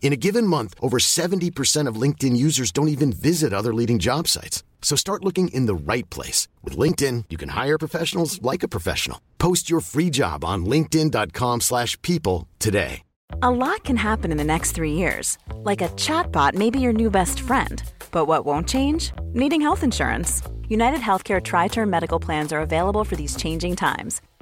In a given month, over 70% of LinkedIn users don't even visit other leading job sites. So start looking in the right place. With LinkedIn, you can hire professionals like a professional. Post your free job on linkedin.com slash people today. A lot can happen in the next three years. Like a chatbot may be your new best friend. But what won't change? Needing health insurance. United Healthcare Tri-Term Medical Plans are available for these changing times.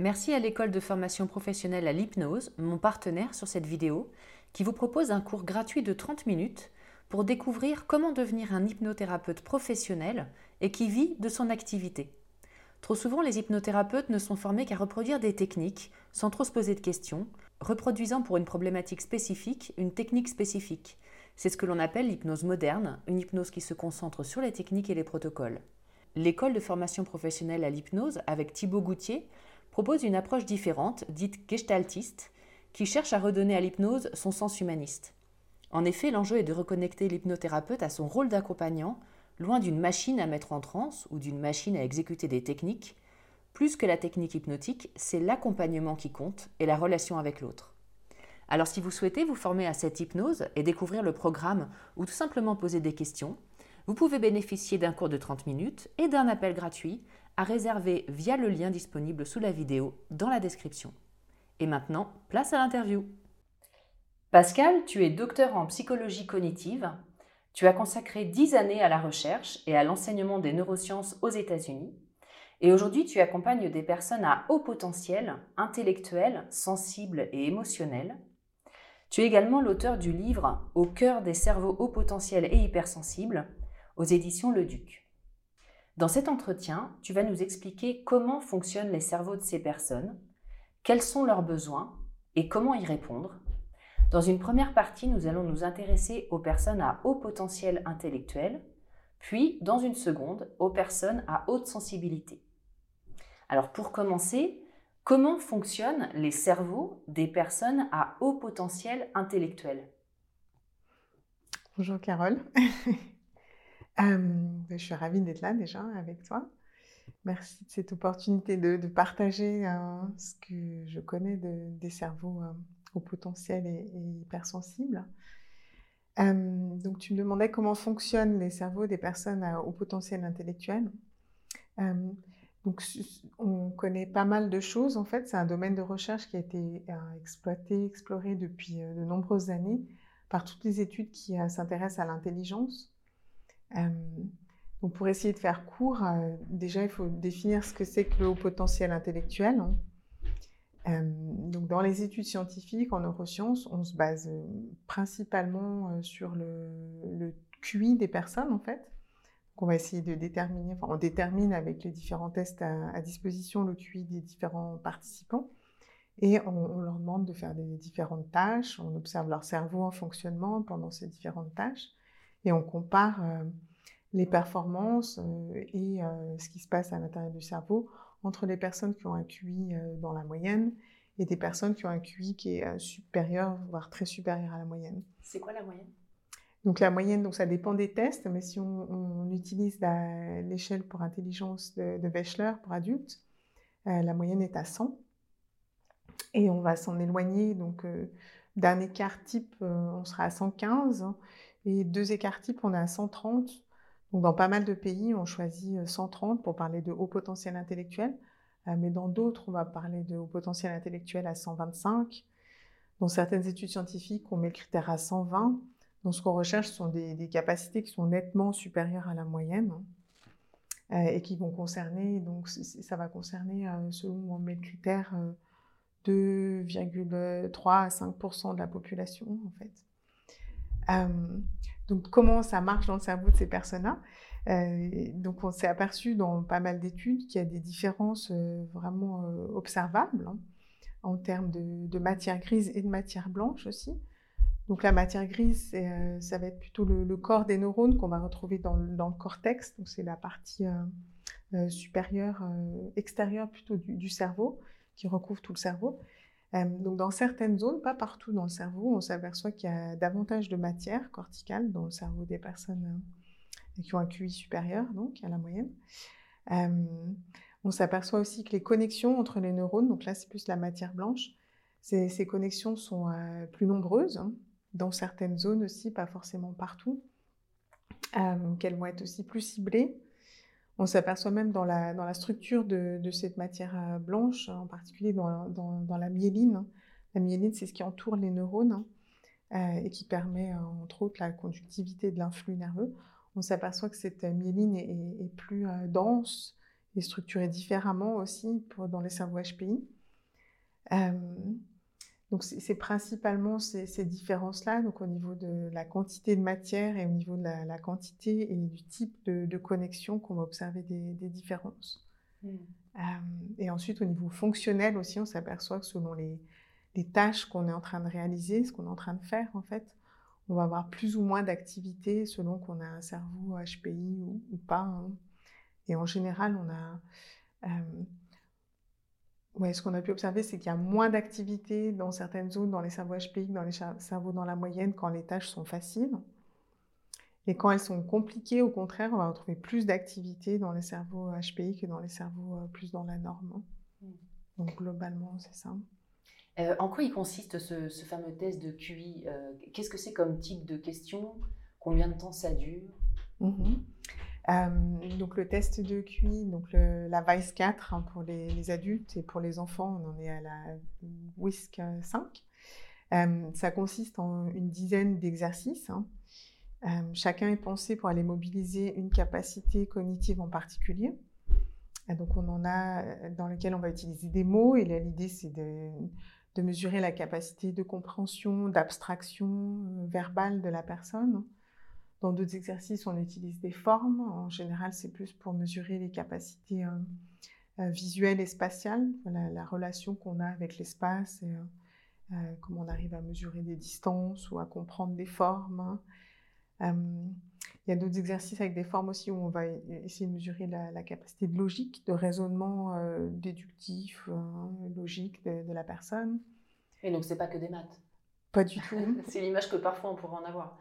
Merci à l'école de formation professionnelle à l'hypnose, mon partenaire sur cette vidéo, qui vous propose un cours gratuit de 30 minutes pour découvrir comment devenir un hypnothérapeute professionnel et qui vit de son activité. Trop souvent, les hypnothérapeutes ne sont formés qu'à reproduire des techniques sans trop se poser de questions, reproduisant pour une problématique spécifique une technique spécifique. C'est ce que l'on appelle l'hypnose moderne, une hypnose qui se concentre sur les techniques et les protocoles. L'école de formation professionnelle à l'hypnose, avec Thibaut Goutier, propose une approche différente, dite gestaltiste, qui cherche à redonner à l'hypnose son sens humaniste. En effet, l'enjeu est de reconnecter l'hypnothérapeute à son rôle d'accompagnant, loin d'une machine à mettre en transe ou d'une machine à exécuter des techniques. Plus que la technique hypnotique, c'est l'accompagnement qui compte et la relation avec l'autre. Alors si vous souhaitez vous former à cette hypnose et découvrir le programme ou tout simplement poser des questions, vous pouvez bénéficier d'un cours de 30 minutes et d'un appel gratuit à réserver via le lien disponible sous la vidéo dans la description. Et maintenant, place à l'interview. Pascal, tu es docteur en psychologie cognitive. Tu as consacré 10 années à la recherche et à l'enseignement des neurosciences aux États-Unis. Et aujourd'hui, tu accompagnes des personnes à haut potentiel, intellectuel, sensible et émotionnel. Tu es également l'auteur du livre Au cœur des cerveaux haut potentiel et hypersensibles aux éditions Le Duc. Dans cet entretien, tu vas nous expliquer comment fonctionnent les cerveaux de ces personnes, quels sont leurs besoins et comment y répondre. Dans une première partie, nous allons nous intéresser aux personnes à haut potentiel intellectuel, puis dans une seconde, aux personnes à haute sensibilité. Alors pour commencer, comment fonctionnent les cerveaux des personnes à haut potentiel intellectuel? Bonjour Carole. Euh, je suis ravie d'être là déjà avec toi. Merci de cette opportunité de, partager euh, ce que je connais des cerveaux euh, au potentiel et, hypersensibles. donc, tu me demandais comment fonctionnent les cerveaux des personnes au potentiel intellectuel. donc, on connaît pas mal de choses en fait. C'est un domaine de recherche qui a été exploité, exploré depuis de nombreuses années par toutes les études qui s'intéressent à l'intelligence. Euh, donc pour essayer de faire court, euh, déjà il faut définir ce que c'est que le haut potentiel intellectuel. Hein. Euh, donc dans les études scientifiques en neurosciences, on se base principalement sur le, QI des personnes en fait. Donc on va essayer de déterminer, enfin on détermine avec les différents tests à, disposition le QI des différents participants et on, leur demande de faire des différentes tâches. On observe leur cerveau en fonctionnement pendant ces différentes tâches et on compare euh, les performances euh, et euh, ce qui se passe à l'intérieur du cerveau entre les personnes qui ont un QI dans la moyenne et des personnes qui ont un QI qui est supérieur, voire très supérieur à la moyenne. C'est quoi la moyenne? Donc la moyenne, donc ça dépend des tests, mais si on, utilise l'échelle pour intelligence de, de, Wechsler pour adultes, la moyenne est à 100. Et on va s'en éloigner. Donc, d'un écart type, on sera à 115. Et deux écarts types, on à 130. Donc, dans pas mal de pays, on choisit 130 pour parler de haut potentiel intellectuel. mais dans d'autres, on va parler de haut potentiel intellectuel à 125. Dans certaines études scientifiques, on met le critère à 120. Donc, ce qu'on recherche sont des, capacités qui sont nettement supérieures à la moyenne euh, et qui vont concerner, donc ça va concerner, euh, selon on met le critère, 2,3 euh, à 5% de la population, en fait. Donc, comment ça marche dans le cerveau de ces personnes-là? Donc, on s'est aperçu dans pas mal d'études qu'il y a des différences vraiment observables hein, en termes de, matière grise et de matière blanche aussi. Donc la matière grise, euh, ça va être plutôt le, corps des neurones qu'on va retrouver dans, le cortex. Donc c'est la partie euh, euh, supérieure, extérieure plutôt du, cerveau, qui recouvre tout le cerveau. Donc dans certaines zones, pas partout dans le cerveau, on s'aperçoit qu'il y a davantage de matière corticale dans le cerveau des personnes qui ont un QI supérieur, donc à la moyenne. on s'aperçoit aussi que les connexions entre les neurones, donc là c'est plus la matière blanche, ces, connexions sont plus nombreuses. Hein dans certaines zones aussi, pas forcément partout, euh, qu'elles vont être aussi plus ciblées. On s'aperçoit même dans la, structure de, cette matière euh, blanche, en particulier dans, la myéline. La myéline, c'est ce qui entoure les neurones euh, et qui permet, entre autres, la conductivité de l'influx nerveux. On s'aperçoit que cette myéline est, plus dense et structurée différemment aussi dans les cerveaux HPI. Donc c'est principalement ces, différences-là, donc au niveau de la quantité de matière et au niveau de la, quantité et du type de, connexion qu'on va observer des, différences. Mmh. Euh, et ensuite au niveau fonctionnel aussi, on s'aperçoit que selon les, tâches qu'on est en train de réaliser, ce qu'on est en train de faire en fait, on va avoir plus ou moins d'activité selon qu'on a un cerveau HPI ou, pas. Hein. Et en général, on a euh, Ouais, ce qu'on a pu observer, c'est qu'il y a moins d'activité dans certaines zones, dans les cerveaux HPI, dans les cerveaux dans la moyenne, quand les tâches sont faciles. Et quand elles sont compliquées, au contraire, on va retrouver plus d'activité dans les cerveaux HPI que dans les cerveaux euh, plus dans la norme. Mmh. Donc globalement, c'est ça. Euh, en quoi il consiste ce, fameux test de QI euh, Qu'est-ce que c'est comme type de question? Combien de temps ça dure? Mmh euh, donc le test de QI, donc la VICE 4 hein, pour les, adultes et pour les enfants, on en est à la WISC 5. Euh, ça consiste en une dizaine d'exercices. Hein. Euh, chacun est pensé pour aller mobiliser une capacité cognitive en particulier. donc on en a dans lequel on va utiliser des mots et l'idée c'est de, de, mesurer la capacité de compréhension, d'abstraction verbale de la personne. Dans d'autres exercices, on utilise des formes. En général, c'est plus pour mesurer les capacités euh, euh, visuelles et spatiales, la relation qu'on a avec l'espace et euh, comment on arrive à mesurer des distances ou à comprendre des formes. Il y a d'autres exercices avec des formes aussi où on va essayer de mesurer la, capacité de logique, de raisonnement déductif, logique de, de, la personne. Et donc, c'est pas que des maths Pas du tout. c'est l'image que parfois on pourrait en avoir.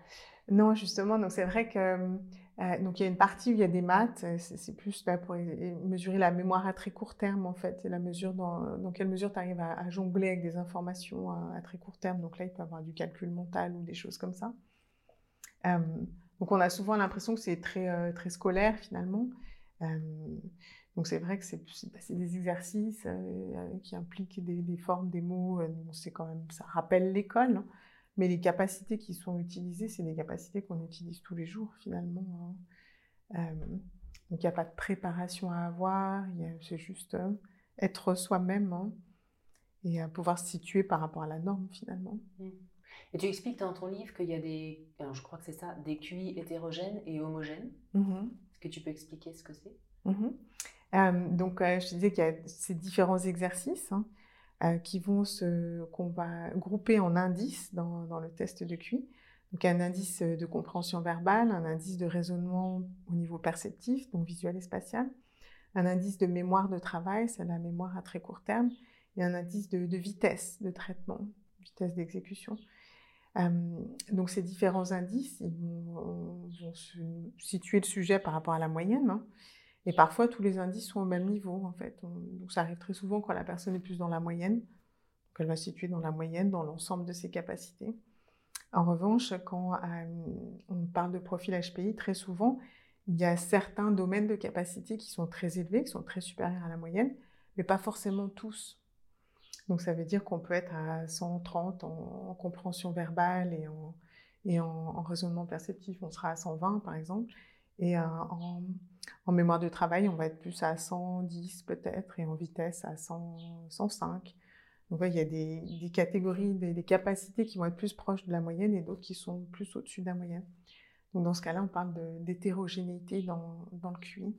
Non, justement, c'est vrai que euh, donc il y a une partie où il y a des maths, euh, c'est plus là pour mesurer la mémoire à très court terme en fait, c'est la mesure dans, dans, quelle mesure tu arrives à, jongler avec des informations à, très court terme. Donc là, il peut y avoir du calcul mental ou des choses comme ça. Euh, donc on a souvent l'impression que c'est très, très scolaire finalement. donc c'est vrai que c'est bah, des exercices qui impliquent des, des, formes, des mots. c'est quand même, ça rappelle l'école. Hein. Mais les capacités qui sont utilisées, c'est des capacités qu'on utilise tous les jours finalement. Hein. Euh, donc il n'y a pas de préparation à avoir, c'est juste euh, être soi-même hein, et pouvoir se situer par rapport à la norme finalement. Et tu expliques dans ton livre qu'il y a des, je crois que c'est ça, des QI hétérogènes et homogènes. Mmh Est-ce que tu peux expliquer ce que c'est? Mmh euh, Donc je disais qu'il y a ces différents exercices. Hein. Euh, qui vont se, qu'on va grouper en indices dans, dans, le test de QI. Donc un indice de compréhension verbale, un indice de raisonnement au niveau perceptif, donc visuel et spatial, un indice de mémoire de travail, c'est la mémoire à très court terme, et un indice de, vitesse de traitement, vitesse d'exécution. Euh, donc ces différents indices, ils vont, vont, situer le sujet par rapport à la moyenne. Hein. Et parfois, tous les indices sont au même niveau, en fait. donc, ça arrive très souvent quand la personne est plus dans la moyenne. elle va se situer dans la moyenne, dans l'ensemble de ses capacités. En revanche, quand on parle de profil HPI, très souvent, il y a certains domaines de capacité qui sont très élevés, qui sont très supérieurs à la moyenne, mais pas forcément tous. Donc ça veut dire qu'on peut être à 130 en, compréhension verbale et en, raisonnement perceptif, on sera à 120 par exemple. Et euh, en, mémoire de travail, on va être plus à 110 peut-être, et en vitesse à 105. Donc il y a des, catégories, des, capacités qui vont être plus proches de la moyenne et d'autres qui sont plus au-dessus de la moyenne. Donc dans ce cas-là, on parle d'hétérogénéité dans, dans, le QI.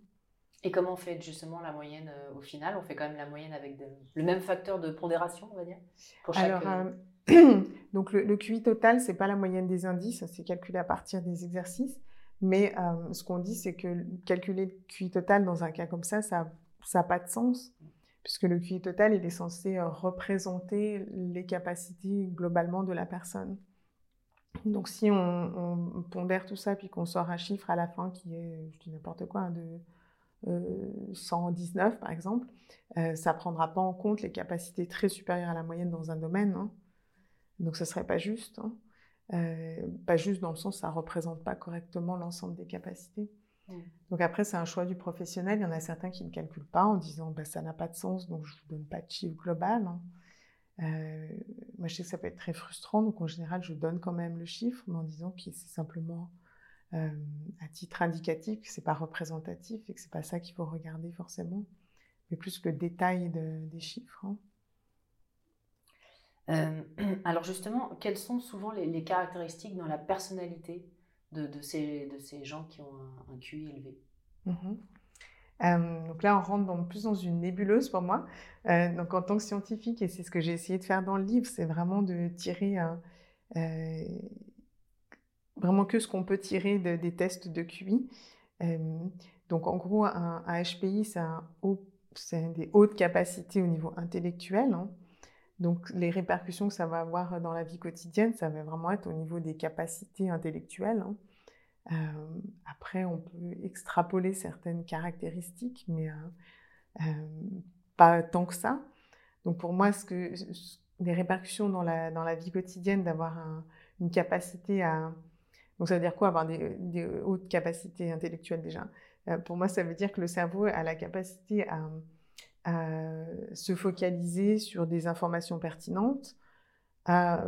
Et comment on fait justement la moyenne euh, au final? On fait quand même la moyenne avec le même facteur de pondération, on va dire pour chaque... Alors, euh, donc le, QI total, c'est pas la moyenne des indices, c'est calculé à partir des exercices. Mais euh, ce qu'on dit, c'est que calculer le QI total dans un cas comme ça, ça n'a pas de sens, puisque le QI total, il est censé représenter les capacités globalement de la personne. Donc si on, pondère tout ça, puis qu'on sort un chiffre à la fin qui est, n'importe quoi, hein, de 119 euh, par exemple, euh, ça ne prendra pas en compte les capacités très supérieures à la moyenne dans un domaine. Hein. Donc ce ne serait pas juste. Hein. Euh, pas juste dans le sens ça ne représente pas correctement l'ensemble des capacités. Mmh. Donc après, c'est un choix du professionnel. Il y en a certains qui ne calculent pas en disant bah, ça n'a pas de sens, donc je ne vous donne pas de chiffre global. Euh, moi, je sais que ça peut être très frustrant, donc en général, je donne quand même le chiffre, mais en disant que c'est simplement euh, à titre indicatif, que c'est pas représentatif et que c'est pas ça qu'il faut regarder forcément, mais plus le détail des chiffres. Hein. Euh, alors justement, quelles sont souvent les, caractéristiques dans la personnalité de, ces, gens qui ont un, QI élevé? Mmh euh, donc là, on rentre plus dans une nébuleuse pour moi. Euh, donc en tant que scientifique, et c'est ce que j'ai essayé de faire dans le livre, c'est vraiment de tirer euh, vraiment que ce qu'on peut tirer des tests de QI. donc en gros, un, HPI, c'est des hautes capacités au niveau intellectuel. Hein. Donc les répercussions que ça va avoir dans la vie quotidienne, ça va vraiment être au niveau des capacités intellectuelles. Hein. Euh, après, on peut extrapoler certaines caractéristiques, mais euh, euh, pas tant que ça. Donc pour moi, ce que, les répercussions dans la, dans la vie quotidienne d'avoir une capacité à... Donc ça veut dire quoi avoir des, hautes capacités intellectuelles déjà? Pour moi, ça veut dire que le cerveau a la capacité à, à se focaliser sur des informations pertinentes, à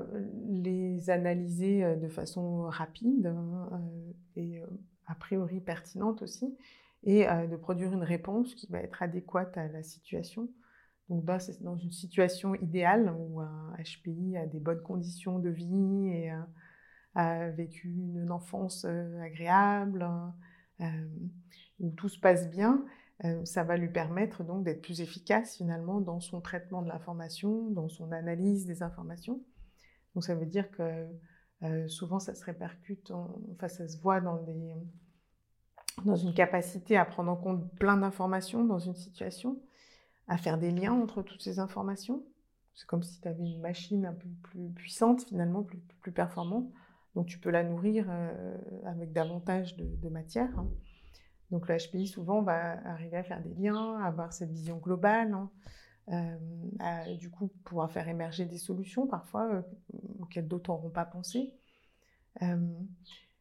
les analyser euh, de façon rapide hein, euh, et euh, a priori pertinente aussi, et de produire une réponse qui va être adéquate à la situation. Donc là, c'est dans une situation idéale où un HPI a des bonnes conditions de vie et a vécu une enfance agréable, où tout se passe bien, ça va lui permettre donc d'être plus efficace finalement dans son traitement de l'information, dans son analyse des informations. Donc ça veut dire que souvent ça se répercute, enfin ça se voit dans, une capacité à prendre en compte plein d'informations dans une situation, à faire des liens entre toutes ces informations. C'est comme si tu avais une machine un peu plus puissante finalement, plus, performante. Donc tu peux la nourrir avec davantage de, matière. Hein. Donc le HPI, souvent, va arriver à faire des liens, à avoir cette vision globale, hein, euh, à du coup pouvoir faire émerger des solutions parfois euh, auxquelles d'autres n'auront pas pensé, euh,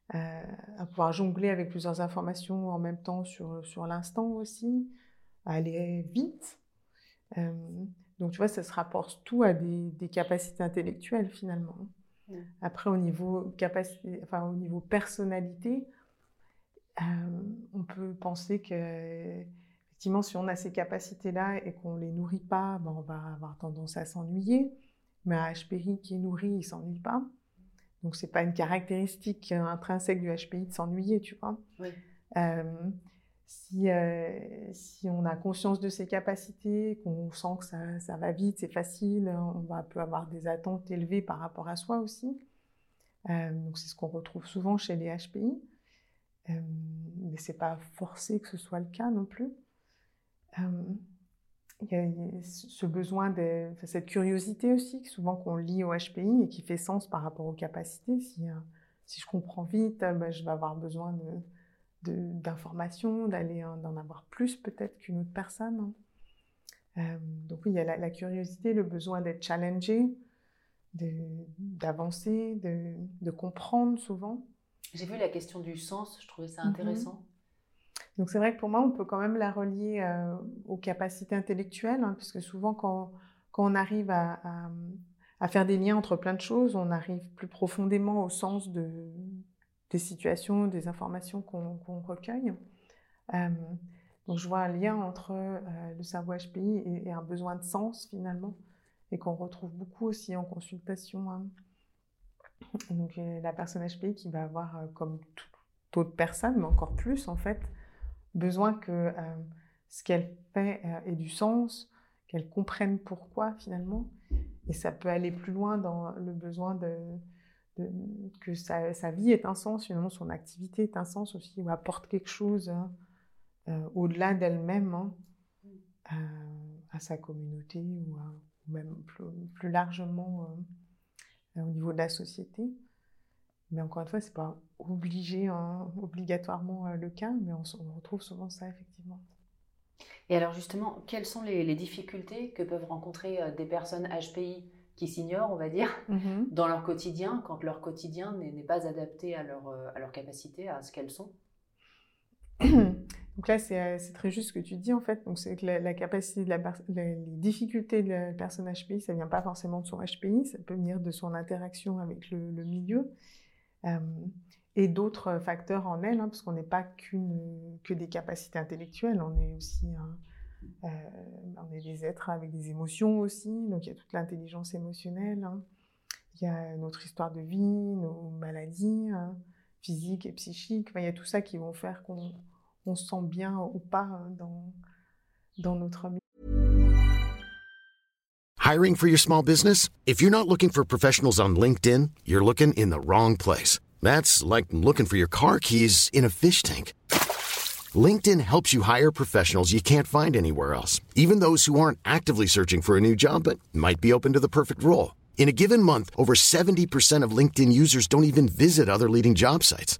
à pouvoir jongler avec plusieurs informations en même temps sur, sur l'instant aussi, à aller vite. donc tu vois, ça se rapporte tout à des, des capacités intellectuelles finalement. Après, au niveau, capacité, enfin, au niveau personnalité, euh, on peut penser que effectivement, si on a ces capacités-là et qu'on ne les nourrit pas, ben, on va avoir tendance à s'ennuyer. Mais un HPI qui est nourri, il ne s'ennuie pas. Donc, ce n'est pas une caractéristique intrinsèque du HPI de s'ennuyer, tu vois. Euh, si, euh, si, on a conscience de ses capacités, qu'on sent que ça, ça va vite, c'est facile, on va, peut avoir des attentes élevées par rapport à soi aussi. donc, c'est ce qu'on retrouve souvent chez les HPI mais c'est pas forcé que ce soit le cas non plus. il y a ce besoin de cette curiosité aussi, souvent qu'on lit au HPI et qui fait sens par rapport aux capacités. Si, euh, je comprends vite, ben, je vais avoir besoin d'informations, d'aller d'en avoir plus peut-être qu'une autre personne. donc oui, il y a la, la curiosité, le besoin d'être challengé, d'avancer, de, de, comprendre souvent. J'ai vu la question du sens, je trouvais ça mhm. intéressant. Donc c'est vrai que pour moi, on peut quand même la relier euh, aux capacités intellectuelles, hein, puisque souvent quand, quand on arrive à, à, faire des liens entre plein de choses, on arrive plus profondément au sens de, des situations, des informations qu'on recueille. Euh, donc je vois un lien entre euh, le cerveau HPI et, et, un besoin de sens finalement et qu'on retrouve beaucoup aussi en consultation. Hein. Donc euh, la personne HPI qui va avoir, euh, comme toute autre personne, mais encore plus en fait, besoin que euh, ce qu'elle fait ait du sens, qu'elle comprenne pourquoi finalement. Et ça peut aller plus loin dans le besoin de, que sa, vie ait un sens, finalement son activité ait un sens aussi, ou apporte quelque chose hein, au-delà d'elle-même hein, à sa communauté ou même plus, largement au niveau de la société. Mais encore une fois, ce n'est pas obligé, hein, obligatoirement euh, le cas, mais on, retrouve souvent ça effectivement. Et alors justement, quelles sont les, difficultés que peuvent rencontrer euh, des personnes HPI qui s'ignorent, on va dire, mm-hmm. dans leur quotidien, quand leur quotidien n'est pas adapté à leur, à leur capacité, à ce qu'elles sont? Donc là, euh, c'est très juste ce que tu dis en fait. Donc c'est que la, capacité, les difficultés de la personne HPI, ça vient pas forcément de son HPI, ça peut venir de son interaction avec le, milieu euh, et d'autres facteurs en elle, hein, parce qu'on n'est pas qu'une que des capacités intellectuelles, on est aussi euh, on est des êtres avec des émotions aussi. Donc il y a toute l'intelligence émotionnelle, hein. il y a notre histoire de vie, nos maladies hein, physiques et psychiques. il y a tout ça qui vont faire qu'on on se sent bien ou pas euh, dans, dans notre vie. Hiring for your small business? If you're not looking for professionals on LinkedIn, you're looking in the wrong place. That's like looking for your car keys in a fish tank. LinkedIn helps you hire professionals you can't find anywhere else, even those who aren't actively searching for a new job but might be open to the perfect role. In a given month, over 70% of LinkedIn users don't even visit other leading job sites.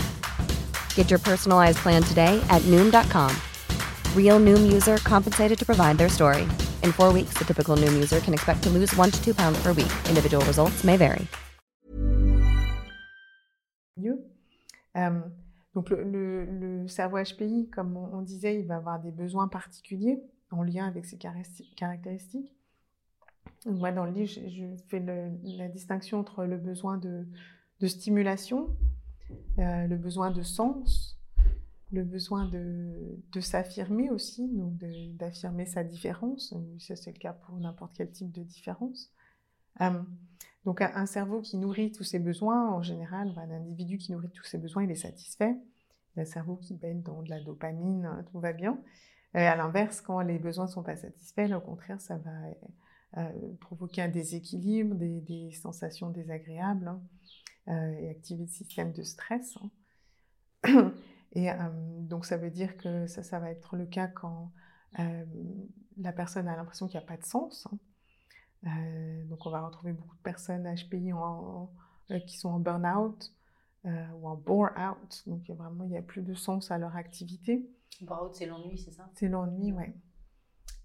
Get your personalized plan today at noom.com. Real noom user compensated to provide their story. In four weeks, the typical noom user can expect to lose one to two pounds per week. Individual results may vary. Euh, donc, le, le, le, cerveau HPI, comme on, on, disait, il va avoir des besoins particuliers en lien avec ses caractéristiques. Moi, dans le livre, je, je fais le, la distinction entre le besoin de, de stimulation euh, le besoin de sens, le besoin de, de s'affirmer aussi, donc d'affirmer sa différence. Ça, c'est le cas pour n'importe quel type de différence. Euh, donc, un, cerveau qui nourrit tous ses besoins, en général, un individu qui nourrit tous ses besoins, il est satisfait. Un cerveau qui baigne dans de la dopamine, hein, tout va bien. Et à l'inverse, quand les besoins ne sont pas satisfaits, au contraire, ça va euh, provoquer un déséquilibre, des, des sensations désagréables. Hein. Euh, et activer le système de stress. Hein. Et euh, donc ça veut dire que ça, ça va être le cas quand euh, la personne a l'impression qu'il n'y a pas de sens. Hein. donc on va retrouver beaucoup de personnes HPI en, qui sont en burn-out ou en bore-out. Donc vraiment, il n'y a plus de sens à leur activité. Bore-out, c'est l'ennui, c'est ça? C'est l'ennui, oui.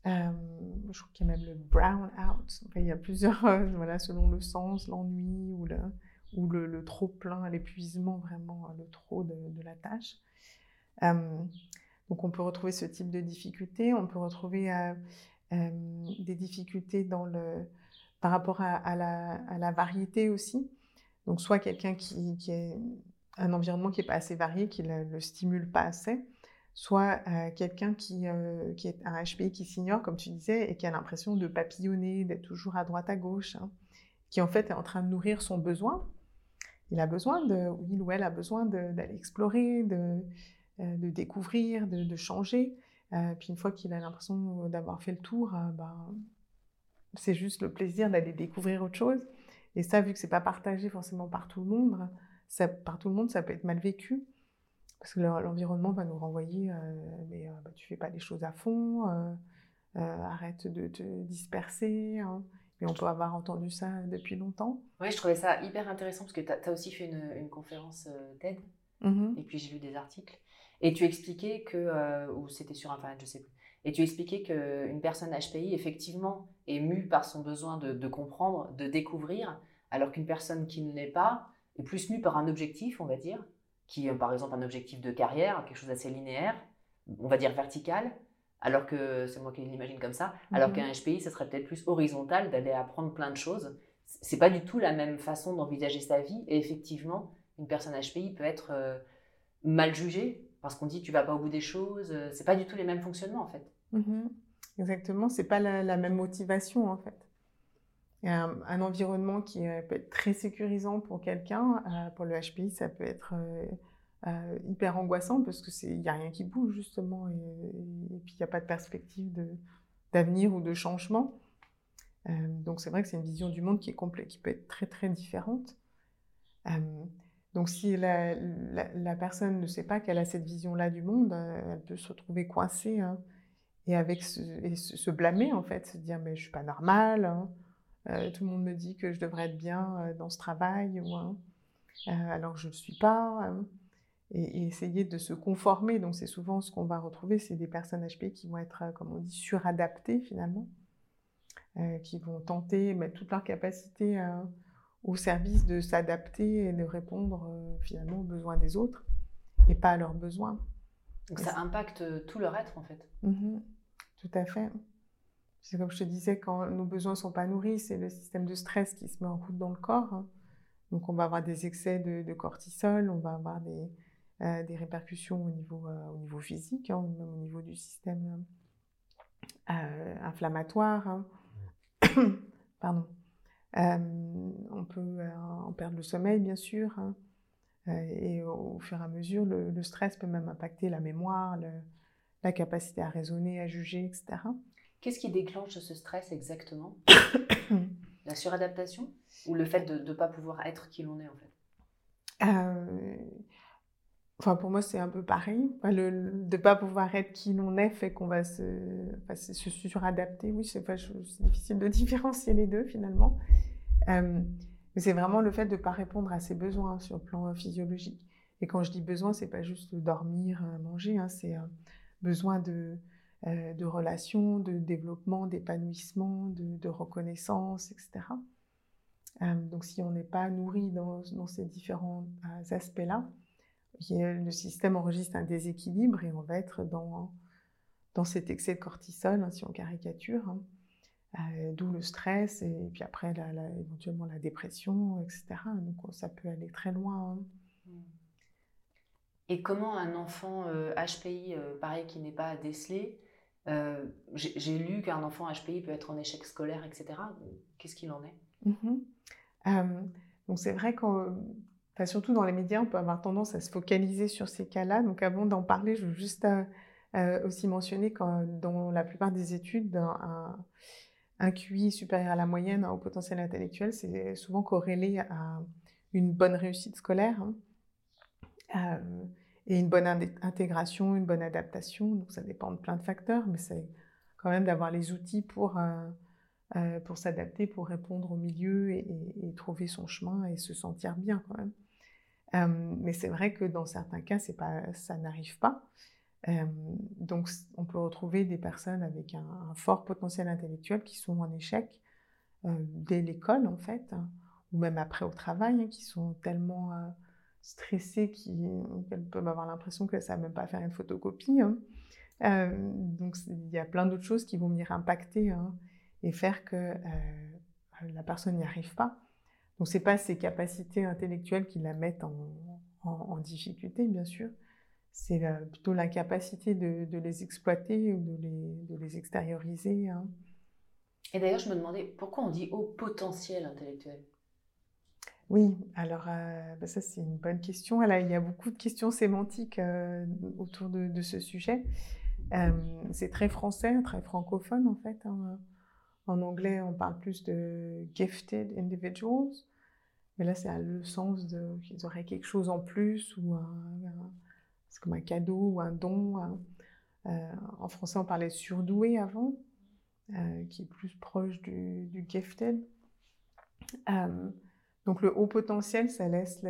je crois qu'il y a même le brown-out. il y a plusieurs, voilà, selon le sens, l'ennui ou le, ou le, trop plein, l'épuisement vraiment, le trop de, la tâche. Euh, donc on peut retrouver ce type de difficultés, on peut retrouver euh, euh, des difficultés dans le, par rapport à, la, variété aussi. Donc soit quelqu'un qui, est un environnement qui n'est pas assez varié, qui ne le, stimule pas assez, soit quelqu'un qui, qui, est un HPI qui s'ignore, comme tu disais, et qui a l'impression de papillonner, d'être toujours à droite à gauche, hein, qui en fait est en train de nourrir son besoin, il a besoin de, il ou elle a besoin d'aller explorer, de, euh, de découvrir, de, changer. Euh, puis une fois qu'il a l'impression d'avoir fait le tour, euh, ben, c'est juste le plaisir d'aller découvrir autre chose. Et ça, vu que c'est pas partagé forcément par tout le monde, ça, par tout le monde, ça peut être mal vécu. Parce que l'environnement va nous renvoyer, mais bah, tu fais pas les choses à fond, arrête de te disperser. Hein. Et on peut avoir entendu ça depuis longtemps. Oui, je trouvais ça hyper intéressant parce que tu as, aussi fait une, une conférence TED. Mmh et puis j'ai lu des articles. Et tu expliquais que, ou c'était sur Internet, je sais plus, et tu expliquais qu'une personne HPI, effectivement, est mue par son besoin de, comprendre, de découvrir, alors qu'une personne qui ne l'est pas est plus mue par un objectif, on va dire, qui est par exemple un objectif de carrière, quelque chose d'assez linéaire, on va dire vertical, alors que c'est moi qui l'imagine comme ça, alors mhm. qu'un HPI, ce serait peut-être plus horizontal, d'aller apprendre plein de choses. C'est pas du tout la même façon d'envisager sa vie, et effectivement, une personne HPI peut être euh, mal jugée parce qu'on dit tu vas pas au bout des choses. Euh, c'est pas du tout les mêmes fonctionnements en fait. Mmh Exactement, c'est pas la, même motivation en fait. Un, environnement qui peut être très sécurisant pour quelqu'un. Euh, pour le HPI, ça peut être euh, euh, hyper angoissant parce que c'est il y a rien qui bouge justement et, puis il n'y a pas de perspective d'avenir ou de changement. donc c'est vrai que c'est une vision du monde qui est complète, qui peut être très très différente. donc si la, la, personne ne sait pas qu'elle a cette vision-là du monde, elle peut se retrouver coincée. Hein et avec se, blâmer en fait, se dire mais je suis pas normale, hein. euh, tout le monde me dit que je devrais être bien euh, dans ce travail ou hein, euh, alors je ne suis pas et, essayer de se conformer. Donc c'est souvent ce qu'on va retrouver, c'est des personnes HP qui vont être comme on dit suradaptées finalement, qui vont tenter mettre toute leur capacité au service de s'adapter et de répondre finalement aux besoins des autres et pas à leurs besoins. Donc ça impacte tout leur être en fait. Mmh tout à fait. C'est comme je te disais, quand nos besoins ne sont pas nourris, c'est le système de stress qui se met en route dans le corps. Hein. Donc on va avoir des excès de, cortisol, on va avoir des, euh, des répercussions au niveau, euh, au niveau physique, hein, même au niveau du système euh, inflammatoire. Hein. Pardon. on peut en perdre le sommeil, bien sûr. et au, fur et à mesure, le, le, stress peut même impacter la mémoire, le, la capacité à raisonner, à juger, etc. Qu'est-ce qui déclenche ce stress exactement? La suradaptation? Ou le fait de ne pas pouvoir être qui l'on est en fait? Enfin, pour moi, c'est un peu pareil. le, de ne pas pouvoir être qui l'on est fait qu'on va se, se suradapter. Oui, c'est difficile de différencier les deux finalement. Euh, mais c'est vraiment le fait de ne pas répondre à ses besoins sur le plan physiologique. Et quand je dis besoin, c'est pas juste dormir, manger, hein, c'est besoin de, euh, de relations, de développement, d'épanouissement, de, reconnaissance, etc. Euh, donc si on n'est pas nourri dans, dans ces différents euh, aspects-là, le système enregistre un déséquilibre et on va être dans, dans cet excès de cortisol, hein, si on caricature, hein. d'où le stress et puis après éventuellement la dépression, etc. Donc ça peut aller très loin. Hein. Et comment un enfant HPI, euh, euh, pareil, qui n'est pas décelé, euh, j'ai lu qu'un enfant HPI peut être en échec scolaire, etc. Qu'est-ce qu'il en est? Mmh Donc c'est vrai surtout dans les médias, on peut avoir tendance à se focaliser sur ces cas-là. Donc avant d'en parler, je veux juste aussi mentionner que dans la plupart des études, un, QI supérieur à la moyenne au potentiel intellectuel, c'est souvent corrélé à une bonne réussite scolaire. Hein. Euh, et une bonne intégration, une bonne adaptation. Donc ça dépend de plein de facteurs, mais c'est quand même d'avoir les outils pour, euh, euh, pour s'adapter, pour répondre au milieu et, trouver son chemin et se sentir bien quand même. Mais c'est vrai que dans certains cas, pas, ça n'arrive pas. donc on peut retrouver des personnes avec un, fort potentiel intellectuel qui sont en échec dès l'école en fait, hein, ou même après au travail, hein, qui sont tellement stressées qu'elles peuvent avoir l'impression que ça ne va même pas faire une photocopie. Hein. Donc il y a plein d'autres choses qui vont venir impacter et faire que la personne n'y arrive pas. Donc c'est pas ses capacités intellectuelles qui la mettent en, difficulté, bien sûr. C'est plutôt l'incapacité de, de, les exploiter ou de les, de les extérioriser. Hein. Et d'ailleurs, je me demandais pourquoi on dit haut potentiel intellectuel? Oui, alors euh, bah, ça c'est une bonne question. il y a beaucoup de questions sémantiques euh, autour de, ce sujet. Euh, c'est très français, très francophone en fait. Hein. En anglais, on parle plus de gifted individuals. Mais là, c'est le sens qu'ils auraient quelque chose en plus ou c'est comme un cadeau ou un don. Euh, en français, on parlait surdoué avant, euh, qui est plus proche du, du gifted. Euh, donc le haut potentiel, ça laisse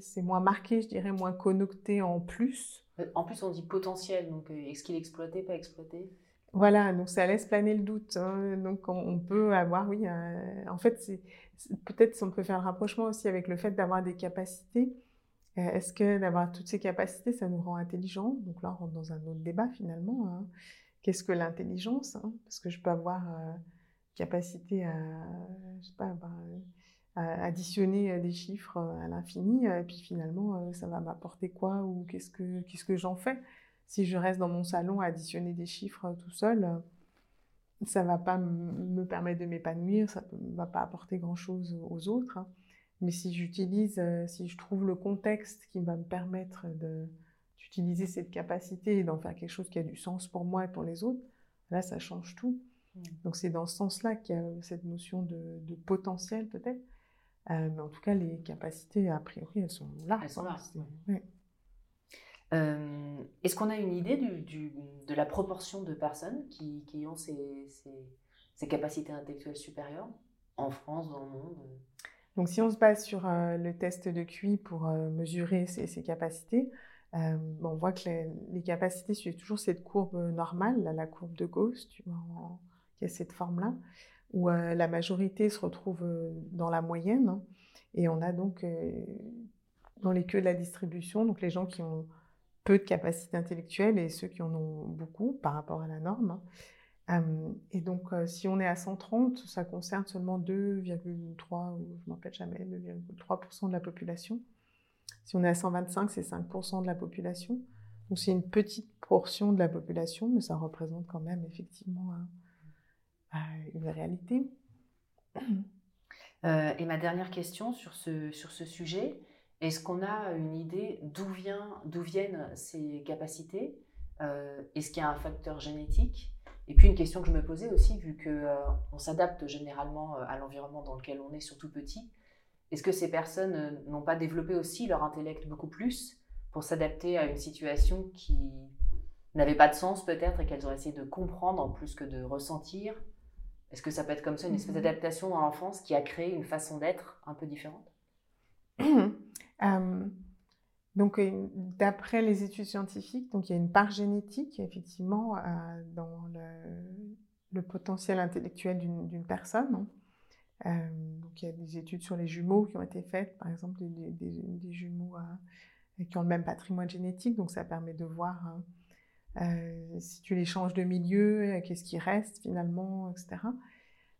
c'est moins marqué, je dirais, moins connoté en plus. En plus, on dit potentiel, donc est-ce qu'il est exploité, pas exploité? Voilà, donc ça laisse planer le doute. Hein. Donc on, peut avoir, oui, en fait, peut-être on peut faire le rapprochement aussi avec le fait d'avoir des capacités. Est-ce que d'avoir toutes ces capacités, ça nous rend intelligents? Donc là, on rentre dans un autre débat finalement. Hein. Qu'est-ce que l'intelligence hein? Parce que je peux avoir capacité à, à additionner des chiffres à l'infini, et puis finalement, ça va m'apporter quoi ou qu'est-ce que, qu'est-ce que j'en fais? Si je reste dans mon salon à additionner des chiffres tout seul, ça va pas me permettre de m'épanouir, ça ne va pas apporter grand-chose aux autres. Hein. Mais si j'utilise, si je trouve le contexte qui va me permettre d'utiliser cette capacité et d'en faire quelque chose qui a du sens pour moi et pour les autres, là, ça change tout. Mmh. Donc c'est dans ce sens-là qu'il y a cette notion de, potentiel peut-être. Euh, mais en tout cas, les capacités, a priori, elles sont là. Elles sont là. Euh, est-ce qu'on a une idée de la proportion de personnes qui, ont ces, capacités intellectuelles supérieures en France, dans le monde? Donc si on se base sur euh, le test de QI pour mesurer ces, capacités, on voit que les, capacités suivent toujours cette courbe normale, la courbe de Gauss, qui a cette forme-là, où euh, la majorité se retrouve euh, dans la moyenne. Hein, et on a donc euh, dans les queues de la distribution, donc les gens qui ont peu de capacité intellectuelle et ceux qui en ont beaucoup par rapport à la norme. Hein. et donc, si on est à 130, ça concerne seulement 2,3, ou je m'en jamais, 2,3% de la population. Si on est à 125, c'est 5% de la population. Donc, c'est une petite portion de la population, mais ça représente quand même effectivement un, une réalité. Euh, et ma dernière question sur ce, sur ce sujet, est-ce qu'on a une idée d'où vient, viennent ces capacités euh, Est-ce qu'il y a un facteur génétique? Et puis une question que je me posais aussi, vu qu'on euh, on s'adapte généralement à l'environnement dans lequel on est, surtout petit, est-ce que ces personnes n'ont pas développé aussi leur intellect beaucoup plus pour s'adapter à une situation qui n'avait pas de sens peut-être et qu'elles auraient essayé de comprendre en plus que de ressentir? Est-ce que ça peut être comme ça, une espèce mhm. d'adaptation dans l'enfance qui a créé une façon d'être un peu différente? euh, Donc, euh, d'après les études scientifiques, donc il y a une part génétique, effectivement, euh, dans le, potentiel intellectuel d'une personne. Hein. donc, il y a des études sur les jumeaux qui ont été faites, par exemple, des, jumeaux qui ont le même patrimoine génétique, donc ça permet de voir hein, euh, si tu les changes de milieu, euh, qu'est-ce qui reste finalement, etc.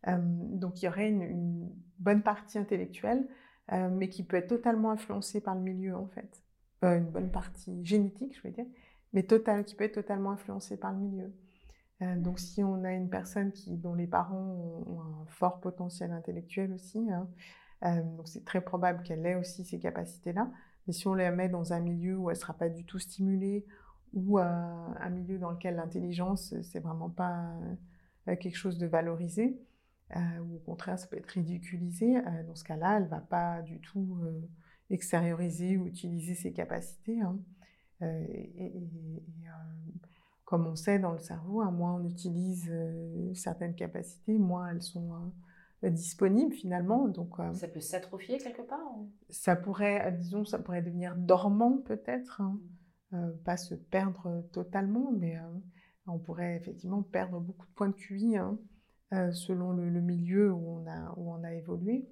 Euh, donc il y aurait une, bonne partie intellectuelle, mais qui peut être totalement influencée par le milieu en fait. une bonne partie génétique, je veux dire, mais total, qui peut être totalement influencée par le milieu. donc si on a une personne qui, dont les parents ont un fort potentiel intellectuel aussi, hein, donc c'est très probable qu'elle ait aussi ces capacités-là. Mais si on la met dans un milieu où elle ne sera pas du tout stimulée, ou un milieu dans lequel l'intelligence, c'est vraiment pas euh, quelque chose de valorisé, euh, ou au contraire, ça peut être ridiculisé, euh, dans ce cas-là, elle va pas du tout extérioriser ou utiliser ses capacités. Hein. et, comme on sait dans le cerveau, à hein, moins on utilise certaines capacités, moins elles sont disponibles finalement. Donc, ça peut s'atrophier quelque part Ça pourrait, disons, ça pourrait devenir dormant peut-être. Hein. Mmh. Euh, pas se perdre totalement, mais euh, on pourrait effectivement perdre beaucoup de points de QI hein, euh, selon le, milieu où on a, où on a évolué.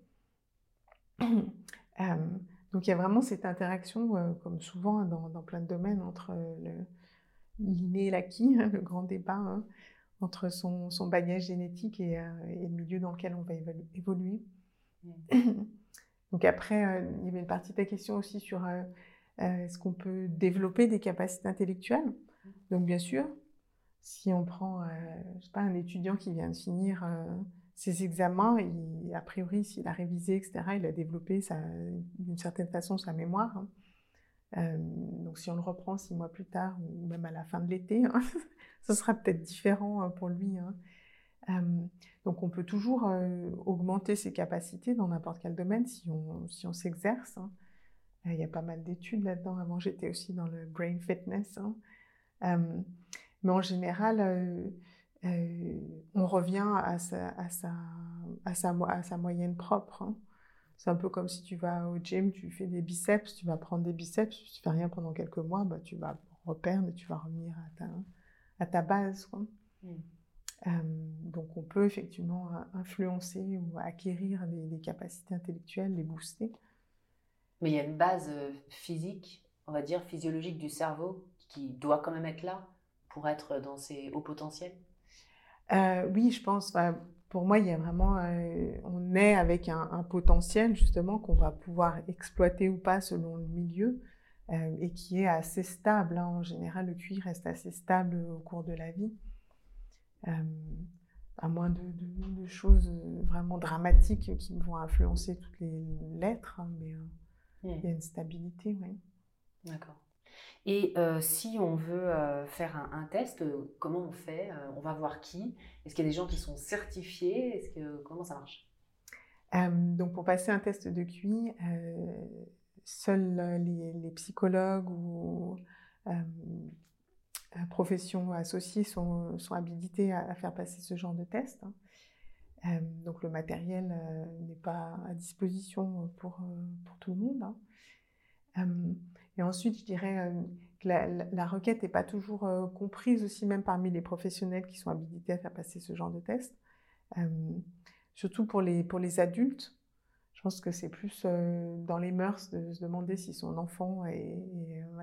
donc il y a vraiment cette interaction, comme souvent dans, dans, plein de domaines, entre l'inné et l'acquis, hein, le grand débat hein, entre son, son, bagage génétique et, et, le milieu dans lequel on va évoluer. donc après, il y avait une partie de ta question aussi sur euh, est-ce qu'on peut développer des capacités intellectuelles? Donc bien sûr, si on prend, euh, je sais pas, un étudiant qui vient de finir euh, ses examens, a priori, s'il a révisé, etc., il a développé d'une certaine façon sa mémoire. Hein. donc si on le reprend six mois plus tard ou même à la fin de l'été, hein, ce sera peut-être différent pour lui. Hein. donc on peut toujours augmenter ses capacités dans n'importe quel domaine si on, si on s'exerce. Il y a pas mal d'études là-dedans. Avant, j'étais aussi dans le brain fitness. Hein. mais en général, on revient à sa, à sa, à sa, à sa moyenne propre. Hein. C'est un peu comme si tu vas au gym, tu fais des biceps, tu vas prendre des biceps, tu fais rien pendant quelques mois, bah, tu vas reperdre et tu vas revenir à ta, à ta base. Mmh. Euh, donc on peut effectivement influencer ou acquérir des, capacités intellectuelles, les booster. Mais il y a une base physique, on va dire physiologique du cerveau qui doit quand même être là pour être dans ses hauts potentiels? Euh, Oui, je pense pour moi, il y a vraiment, euh, on est avec un, potentiel justement qu'on va pouvoir exploiter ou pas selon le milieu euh, et qui est assez stable. Hein. En général, le QI reste assez stable au cours de la vie, à moins de, choses vraiment dramatiques qui vont influencer toutes les lettres, hein, mais il y a une stabilité, oui. D'accord. Et euh, si on veut euh, faire un, test, euh, comment on fait On va voir qui Est-ce qu'il y a des gens qui sont certifiés? Comment ça marche? Donc pour passer un test de QI, seuls les, psychologues ou professions associées sont, habilités à, faire passer ce genre de test. Hein. donc le matériel n'est pas à disposition pour, pour tout le monde. Hein. Et ensuite, je dirais euh, que la, requête n'est pas toujours euh, comprise aussi, même parmi les professionnels qui sont habilités à faire passer ce genre de test. Euh, surtout pour les, pour les adultes, je pense que c'est plus dans les mœurs de se demander si son enfant est,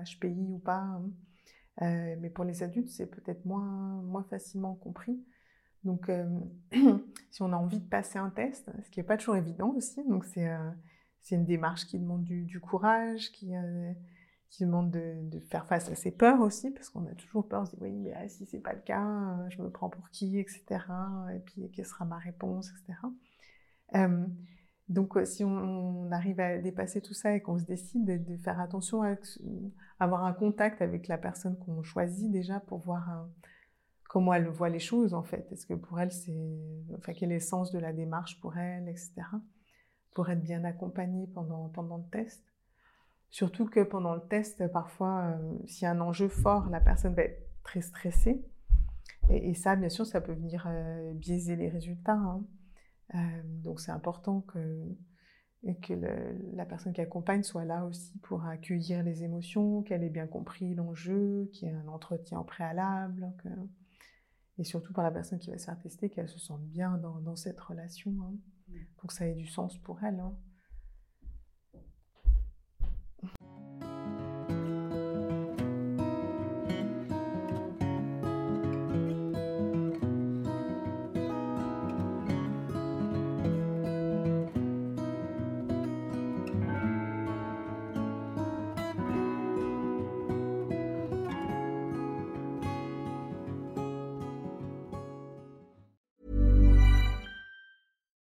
HPI ou pas. Hein. mais pour les adultes, c'est peut-être moins, moins facilement compris. Donc, si on a envie de passer un test, ce qui n'est pas toujours évident aussi, donc c'est une démarche qui demande du, du courage, qui, qui demande de, faire face à ses peurs aussi, parce qu'on a toujours peur, on se dit oui, mais ah, si c'est pas le cas, euh, je me prends pour qui, etc. Et puis quelle sera ma réponse, etc. Euh, donc euh, si on, arrive à dépasser tout ça et qu'on se décide de, faire attention à avoir un contact avec la personne qu'on choisit déjà pour voir comment elle voit les choses en fait. Est-ce que pour elle c'est, enfin quel est le sens de la démarche pour elle, etc. Pour être bien accompagnée pendant pendant le test. Surtout que pendant le test, parfois, euh, s'il y a un enjeu fort, la personne va être très stressée. Et, ça, bien sûr, ça peut venir euh, biaiser les résultats. Hein. Euh, donc c'est important que, que la personne qui accompagne soit là aussi pour accueillir les émotions, qu'elle ait bien compris l'enjeu, qu'il y ait un entretien préalable. Et surtout par la personne qui va se faire tester, qu'elle se sente bien dans, cette relation, hein, pour que ça ait du sens pour elle. Hein.